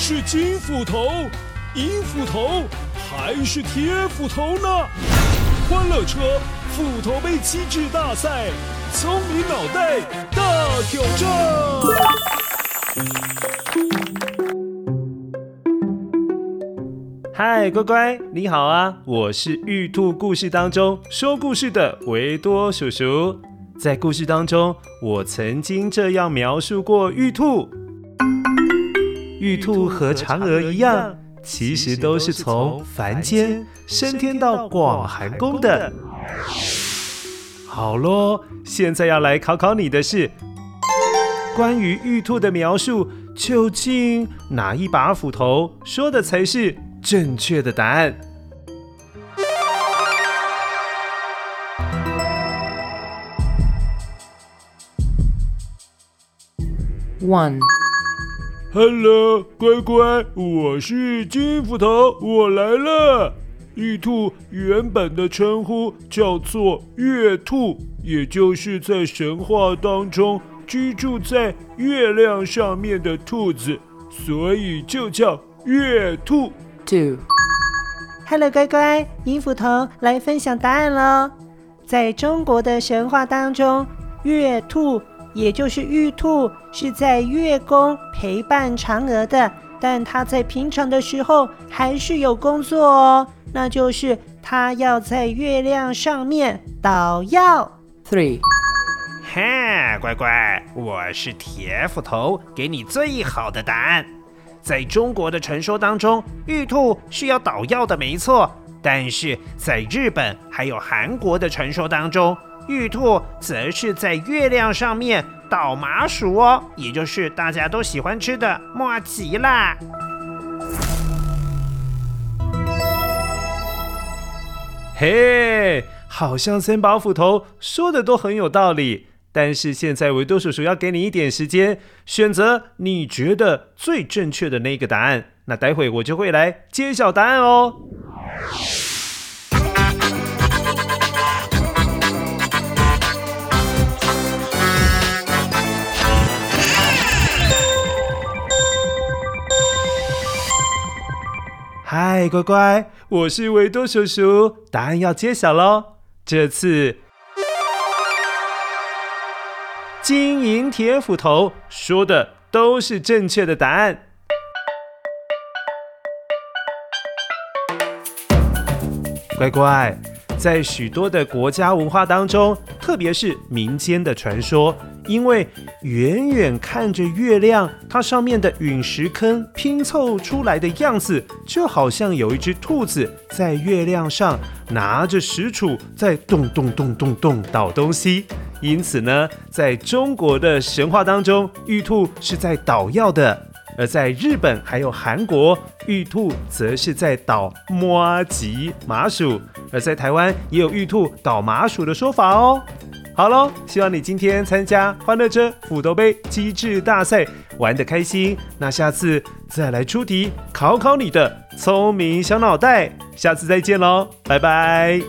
是金斧头、银斧头还是铁斧头呢？欢乐车斧头杯机制大赛，聪明脑袋大挑战。嗨，乖乖，你好啊！我是玉兔故事当中说故事的维多叔叔。在故事当中，我曾经这样描述过玉兔：玉兔和嫦娥一样。其实都是从凡间升天到广寒宫的。好喽，现在要来考考你的是，关于玉兔的描述，究竟哪一把斧头说的才是正确的答案？One。Hello，乖乖，我是金斧头，我来了。玉兔原本的称呼叫做月兔，也就是在神话当中居住在月亮上面的兔子，所以就叫月兔。Two，Hello，乖乖，银斧头来分享答案喽。在中国的神话当中，月兔。也就是玉兔是在月宫陪伴嫦娥的，但它在平常的时候还是有工作哦，那就是它要在月亮上面捣药。Three，哈，乖乖，我是铁斧头，给你最好的答案。在中国的传说当中，玉兔是要捣药的，没错。但是在日本还有韩国的传说当中，玉兔则是在月亮上面捣麻薯哦，也就是大家都喜欢吃的麻吉啦。嘿，好像三把斧头说的都很有道理，但是现在维多叔叔要给你一点时间，选择你觉得最正确的那个答案。那待会我就会来揭晓答案哦。嗨，乖乖，我是维多叔叔，答案要揭晓喽。这次金银铁斧头说的都是正确的答案。乖乖，在许多的国家文化当中，特别是民间的传说。因为远远看着月亮，它上面的陨石坑拼凑出来的样子，就好像有一只兔子在月亮上拿着石杵在咚咚咚咚咚捣东西。因此呢，在中国的神话当中，玉兔是在捣药的；而在日本还有韩国，玉兔则是在捣麻糬麻薯；而在台湾也有玉兔捣麻薯的说法哦。好喽，希望你今天参加欢乐车斧头杯机智大赛玩的开心。那下次再来出题考考你的聪明小脑袋。下次再见喽，拜拜。